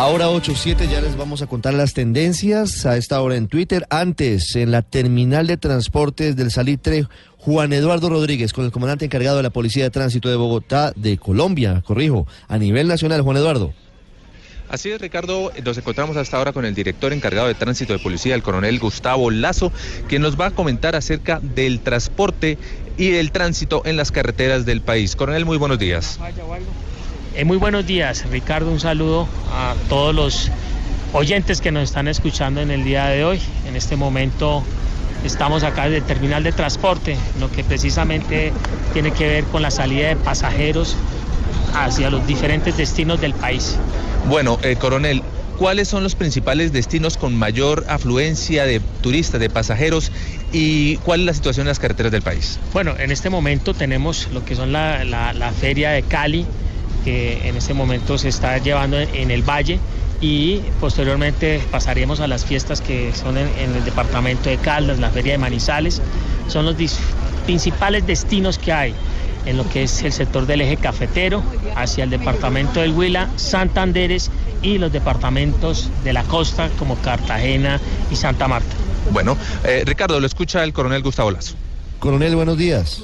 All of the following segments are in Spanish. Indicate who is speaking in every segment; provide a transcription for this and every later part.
Speaker 1: Ahora 8.7 ya les vamos a contar las tendencias a esta hora en Twitter. Antes, en la terminal de transportes del Salitre, Juan Eduardo Rodríguez, con el comandante encargado de la Policía de Tránsito de Bogotá, de Colombia, corrijo, a nivel nacional, Juan Eduardo.
Speaker 2: Así es, Ricardo, nos encontramos hasta ahora con el director encargado de tránsito de policía, el coronel Gustavo Lazo, quien nos va a comentar acerca del transporte y del tránsito en las carreteras del país. Coronel, muy buenos días.
Speaker 3: Eh, muy buenos días, Ricardo. Un saludo a todos los oyentes que nos están escuchando en el día de hoy. En este momento estamos acá desde el terminal de transporte, lo que precisamente tiene que ver con la salida de pasajeros hacia los diferentes destinos del país.
Speaker 2: Bueno, eh, coronel, ¿cuáles son los principales destinos con mayor afluencia de turistas, de pasajeros y cuál es la situación en las carreteras del país?
Speaker 3: Bueno, en este momento tenemos lo que son la, la- la feria de Cali, que en este momento se está llevando en, el Valle y posteriormente pasaremos a las fiestas que son en, en el departamento de Caldas, la feria de Manizales. Son los principales destinos que hay en lo que es el sector del eje cafetero, hacia el departamento del Huila, Santanderes y los departamentos de la costa como Cartagena y Santa Marta.
Speaker 2: Bueno, eh, Ricardo, lo escucha el coronel Gustavo Lazo.
Speaker 1: Coronel, buenos días.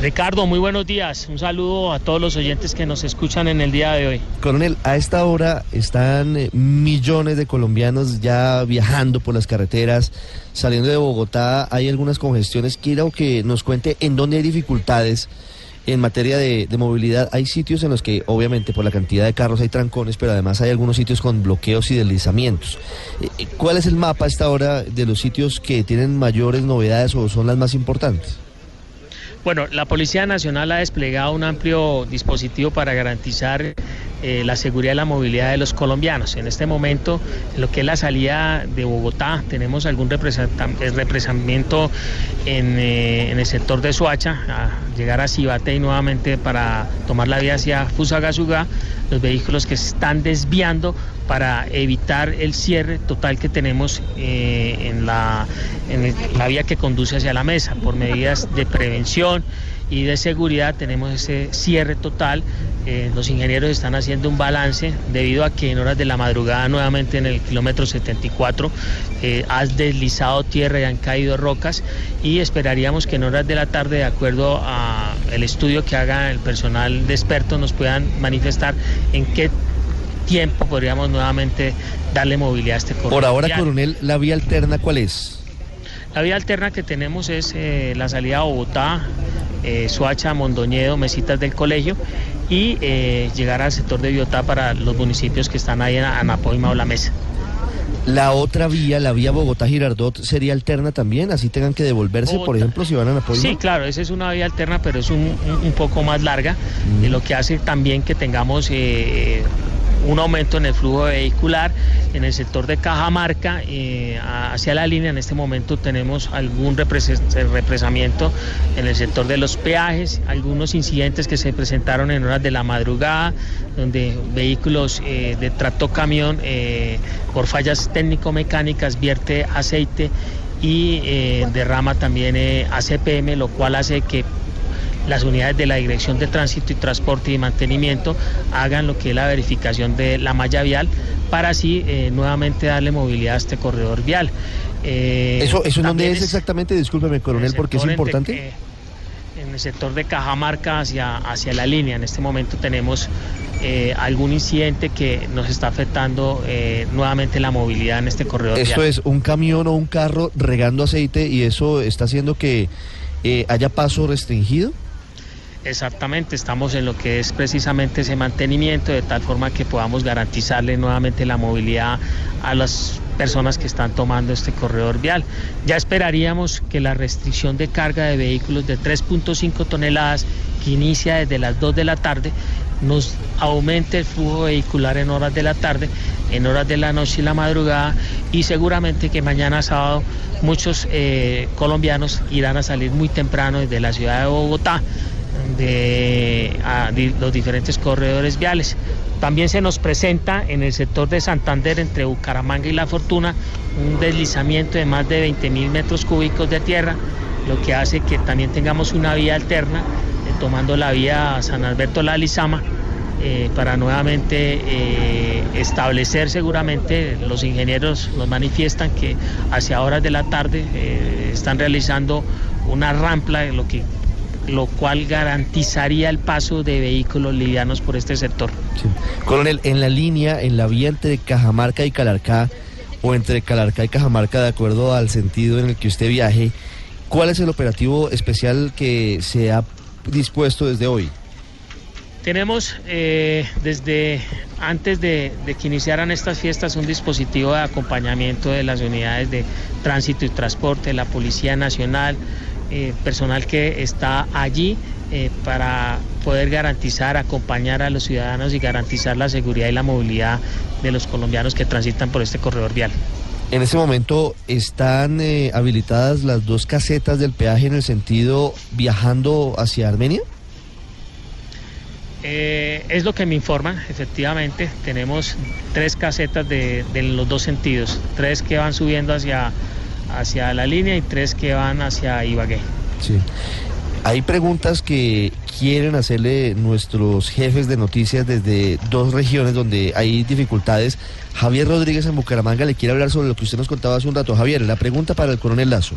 Speaker 3: Ricardo, muy buenos días. Un saludo a todos los oyentes que nos escuchan en el día de hoy.
Speaker 1: Coronel, a esta hora están eh, millones de colombianos ya viajando por las carreteras, saliendo de Bogotá. Hay algunas congestiones. Quiero que nos cuente en dónde hay dificultades en materia de, de movilidad. Hay sitios en los que, obviamente, por la cantidad de carros hay trancones, pero además hay algunos sitios con bloqueos y deslizamientos. Eh, eh, ¿Cuál es el mapa a esta hora de los sitios que tienen mayores novedades o son las más importantes?
Speaker 3: Bueno, la Policía Nacional ha desplegado un amplio dispositivo para garantizar eh, la seguridad y la movilidad de los colombianos. En este momento, en lo que es la salida de Bogotá, tenemos algún eh, represamiento en, eh, en el sector de Soacha, a llegar a Cibate y nuevamente para tomar la vía hacia Fusagasugá, los vehículos que se están desviando para evitar el cierre total que tenemos en, la, en la vía que conduce hacia la mesa. Por medidas de prevención y de seguridad tenemos ese cierre total. Eh, los ingenieros están haciendo un balance debido a que en horas de la madrugada nuevamente en el kilómetro 74 eh, ha deslizado tierra y han caído rocas y esperaríamos que en horas de la tarde de acuerdo a el estudio que haga el personal de expertos nos puedan manifestar en qué tiempo podríamos nuevamente darle movilidad a este corredor.
Speaker 1: Por ahora, coronel, ¿la vía alterna cuál es?
Speaker 3: La vía alterna que tenemos es eh, la salida a Bogotá, eh, Soacha, Mondoñedo, Mesitas del Colegio y eh, llegar al sector de Biotá para los municipios que están ahí en Anapoima o La Mesa.
Speaker 1: La otra vía, la vía Bogotá-Girardot, sería alterna también, así tengan que devolverse, por ejemplo, si van a Napoleón.
Speaker 3: Sí, claro, esa es una vía alterna, pero es un, un- un poco más larga, de lo que hace también que tengamos eh, un aumento en el flujo vehicular en el sector de Cajamarca eh, hacia la línea. En este momento tenemos algún represamiento en el sector de los peajes, algunos incidentes que se presentaron en horas de la madrugada, donde vehículos eh, de tracto camión eh, por fallas técnico-mecánicas vierte aceite y eh, derrama también ACPM, lo cual hace que las unidades de la Dirección de Tránsito y Transporte y Mantenimiento hagan lo que es la verificación de la malla vial para así eh, nuevamente darle movilidad a este corredor vial. Eh,
Speaker 1: ¿Eso, eso dónde es exactamente? Discúlpeme, coronel, porque es importante.
Speaker 3: eh, en el sector de Cajamarca hacia, hacia la línea. En este momento tenemos eh, algún incidente que nos está afectando eh, nuevamente la movilidad en este corredor
Speaker 1: Esto
Speaker 3: vial.
Speaker 1: es un camión o un carro regando aceite y eso está haciendo que eh, haya paso restringido.
Speaker 3: Exactamente, estamos en lo que es precisamente ese mantenimiento de tal forma que podamos garantizarle nuevamente la movilidad a las personas que están tomando este corredor vial. Ya esperaríamos que la restricción de carga de vehículos de 3.5 toneladas que inicia desde las 2 de la tarde nos aumente el flujo vehicular en horas de la tarde, en horas de la noche y la madrugada y seguramente que mañana sábado muchos eh, colombianos irán a salir muy temprano desde la ciudad de Bogotá de los diferentes corredores viales. También se nos presenta en el sector de Santander entre Bucaramanga y La Fortuna un deslizamiento de más de 20 mil metros cúbicos de tierra, lo que hace que también tengamos una vía alterna, eh, tomando la vía San Alberto La Lizama, eh, para nuevamente eh, establecer seguramente, los ingenieros nos manifiestan que hacia horas de la tarde están realizando una rampla, lo, que, lo cual garantizaría el paso de vehículos livianos por este sector.
Speaker 1: Sí. Coronel, en la línea, en la vía entre Cajamarca y Calarcá, o entre Calarcá y Cajamarca, de acuerdo al sentido en el que usted viaje, ¿cuál es el operativo especial que se ha dispuesto desde hoy?
Speaker 3: Tenemos eh, desde antes de, de que iniciaran estas fiestas un dispositivo de acompañamiento de las unidades de tránsito y transporte, la Policía Nacional, eh, personal que está allí eh, para poder garantizar, acompañar a los ciudadanos y garantizar la seguridad y la movilidad de los colombianos que transitan por este corredor vial.
Speaker 1: En este momento están eh, habilitadas las dos casetas del peaje en el sentido viajando hacia Armenia.
Speaker 3: Eh, es lo que me informan, efectivamente. Tenemos tres casetas de, de los dos sentidos, tres que van subiendo hacia, hacia la línea y tres que van hacia Ibagué.
Speaker 1: Sí. Hay preguntas que quieren hacerle nuestros jefes de noticias desde dos regiones donde hay dificultades. Javier Rodríguez en Bucaramanga le quiere hablar sobre lo que usted nos contaba hace un rato. Javier, la pregunta para el coronel Lazo.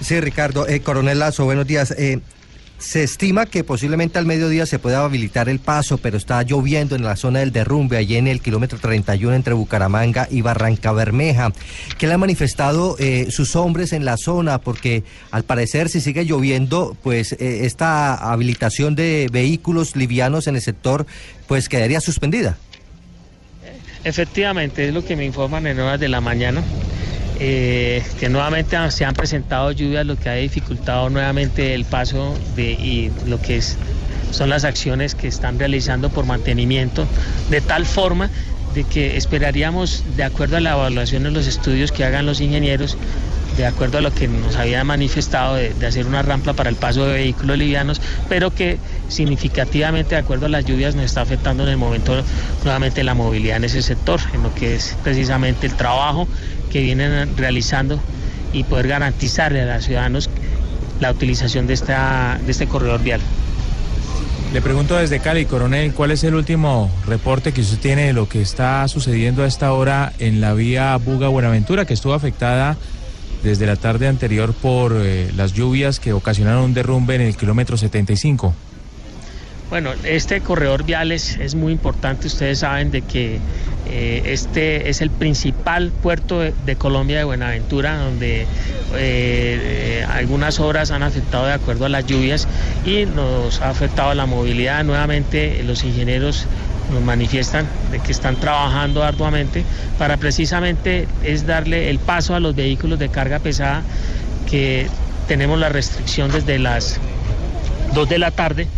Speaker 4: Sí, Ricardo. Eh, Coronel Lazo, buenos días. Eh, se estima que posiblemente al mediodía se pueda habilitar el paso, pero está lloviendo en la zona del derrumbe, allí en el kilómetro 31 entre Bucaramanga y Barranca Bermeja. ¿Qué le han manifestado eh, sus hombres en la zona? Porque al parecer, si sigue lloviendo, pues eh, esta habilitación de vehículos livianos en el sector, pues quedaría suspendida.
Speaker 3: Efectivamente, es lo que me informan en horas de la mañana. Eh, que nuevamente se han presentado lluvias, lo que ha dificultado nuevamente el paso de y lo que es, son las acciones que están realizando por mantenimiento, de tal forma de que esperaríamos, de acuerdo a la evaluación de los estudios que hagan los ingenieros, de acuerdo a lo que nos habían manifestado de, de hacer una rampa para el paso de vehículos livianos, pero que significativamente, de acuerdo a las lluvias, nos está afectando en el momento nuevamente la movilidad en ese sector, en lo que es precisamente el trabajo que vienen realizando y poder garantizarle a los ciudadanos la utilización de, esta, de este corredor vial.
Speaker 5: Le pregunto desde Cali, coronel, ¿cuál es el último reporte que usted tiene de lo que está sucediendo a esta hora en la vía Buga-Buenaventura, que estuvo afectada desde la tarde anterior por eh, las lluvias que ocasionaron un derrumbe en el kilómetro 75?
Speaker 3: Bueno, este corredor vial es, es muy importante. Ustedes saben de que eh, este es el principal puerto de, Colombia de Buenaventura, donde eh, algunas obras han afectado de acuerdo a las lluvias y nos ha afectado la movilidad. Nuevamente los ingenieros nos manifiestan de que están trabajando arduamente para precisamente es darle el paso a los vehículos de carga pesada que tenemos la restricción desde las 2 de la tarde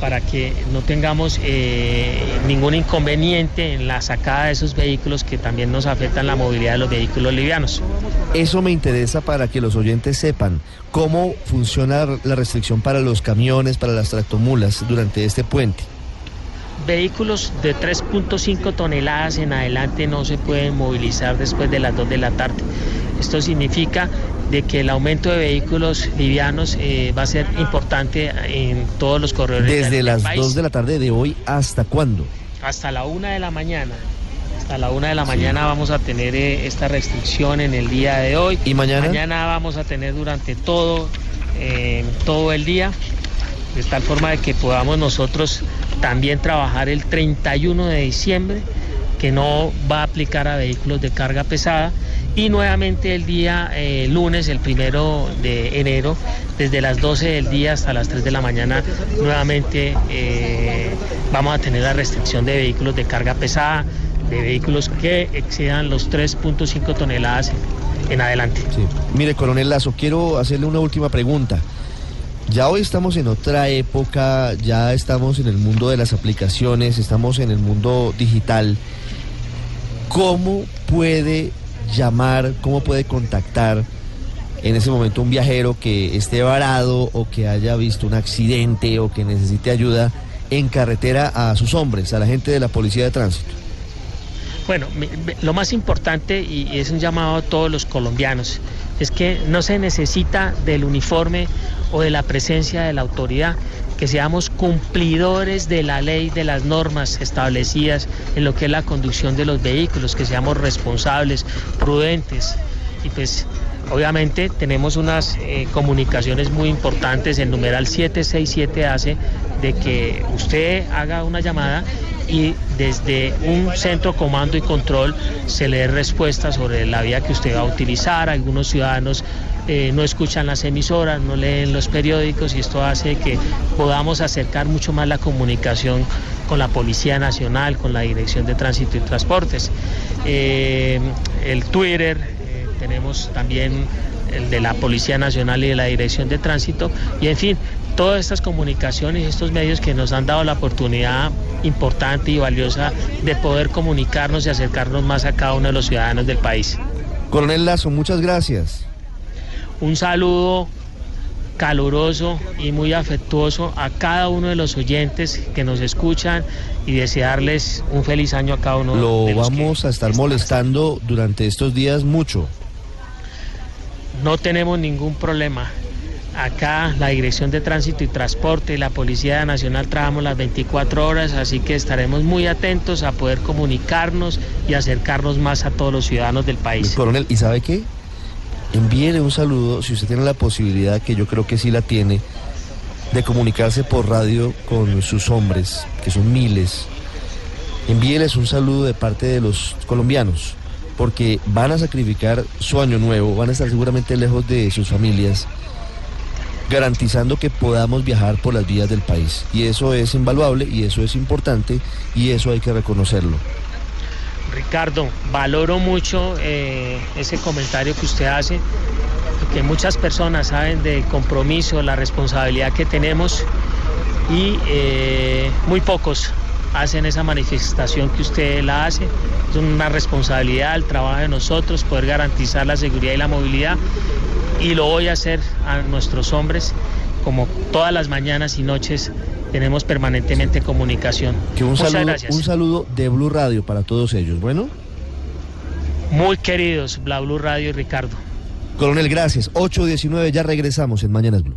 Speaker 3: para que no tengamos eh, ningún inconveniente en la sacada de esos vehículos que también nos afectan la movilidad de los vehículos livianos.
Speaker 1: Eso me interesa para que los oyentes sepan cómo funciona la restricción para los camiones, para las tractomulas durante este puente.
Speaker 3: Vehículos de 3.5 toneladas en adelante no se pueden movilizar después de las 2 de la tarde. Esto significa de que el aumento de vehículos livianos eh, va a ser importante en todos los corredores
Speaker 1: Desde las
Speaker 3: país.
Speaker 1: 2 de la tarde de hoy hasta cuándo.
Speaker 3: hasta la una de la mañana. Hasta la una de la mañana vamos a tener eh, esta restricción en el día de hoy.
Speaker 1: ¿Y mañana?
Speaker 3: Mañana vamos a tener durante todo, eh, todo el día, de tal forma de que podamos nosotros también trabajar el 31 de diciembre, que no va a aplicar a vehículos de carga pesada. Y nuevamente el día eh, lunes, el primero de enero, desde las 12 del día hasta las 3 de la mañana, nuevamente eh, vamos a tener la restricción de vehículos de carga pesada, de vehículos que excedan los 3.5 toneladas en, adelante.
Speaker 1: Mire, coronel Lazo, quiero hacerle una última pregunta. Ya hoy estamos en otra época, ya estamos en el mundo de las aplicaciones, estamos en el mundo digital. ¿Cómo puede llamar, cómo puede contactar en ese momento un viajero que esté varado o que haya visto un accidente o que necesite ayuda en carretera a sus hombres, a la gente de la policía de tránsito?
Speaker 3: Bueno, lo más importante, y y es un llamado a todos los colombianos, es que no se necesita del uniforme o de la presencia de la autoridad, que seamos cumplidores de la ley, de las normas establecidas en lo que es la conducción de los vehículos, que seamos responsables, prudentes. Y pues obviamente tenemos unas eh, comunicaciones muy importantes, el numeral 767 hace de que usted haga una llamada y desde un centro comando y control se le dé respuesta sobre la vía que usted va a utilizar. Algunos ciudadanos eh, no escuchan las emisoras, no leen los periódicos y esto hace que podamos acercar mucho más la comunicación con la Policía Nacional, con la Dirección de Tránsito y Transportes. Eh, el Twitter, eh, tenemos también el de la Policía Nacional y de la Dirección de Tránsito y en fin, todas estas comunicaciones y estos medios que nos han dado la oportunidad importante y valiosa de poder comunicarnos y acercarnos más a cada uno de los ciudadanos del país.
Speaker 1: Coronel Lazo, muchas gracias.
Speaker 3: Un saludo caluroso y muy afectuoso a cada uno de los oyentes que nos escuchan y desearles un feliz año a cada uno
Speaker 1: Lo
Speaker 3: de los que
Speaker 1: vamos a estar molestando durante estos días mucho.
Speaker 3: No tenemos ningún problema. Acá la Dirección de Tránsito y Transporte y la Policía Nacional trabajamos las 24 horas, así que estaremos muy atentos a poder comunicarnos y acercarnos más a todos los ciudadanos del país.
Speaker 1: Coronel, ¿y sabe qué? Envíele un saludo, si usted tiene la posibilidad, que yo creo que sí la tiene, de comunicarse por radio con sus hombres, que son miles. Envíeles un saludo de parte de los colombianos, porque van a sacrificar su año nuevo, van a estar seguramente lejos de sus familias, garantizando que podamos viajar por las vías del país. Y eso es invaluable y eso es importante y eso hay que reconocerlo.
Speaker 3: Ricardo, valoro mucho eh, ese comentario que usted hace, porque muchas personas saben del compromiso, la responsabilidad que tenemos y eh, muy pocos hacen esa manifestación que usted la hace. Es una responsabilidad, el trabajo de nosotros, poder garantizar la seguridad y la movilidad y lo voy a hacer a nuestros hombres como todas las mañanas y noches tenemos permanentemente comunicación.
Speaker 1: Que un
Speaker 3: Muchas
Speaker 1: saludo,
Speaker 3: gracias.
Speaker 1: un saludo de Blue Radio para todos ellos. Bueno,
Speaker 3: Muy queridos, Bla Blue Radio y Ricardo.
Speaker 1: coronel, gracias. 8.19, ya regresamos en Mañanas Blue.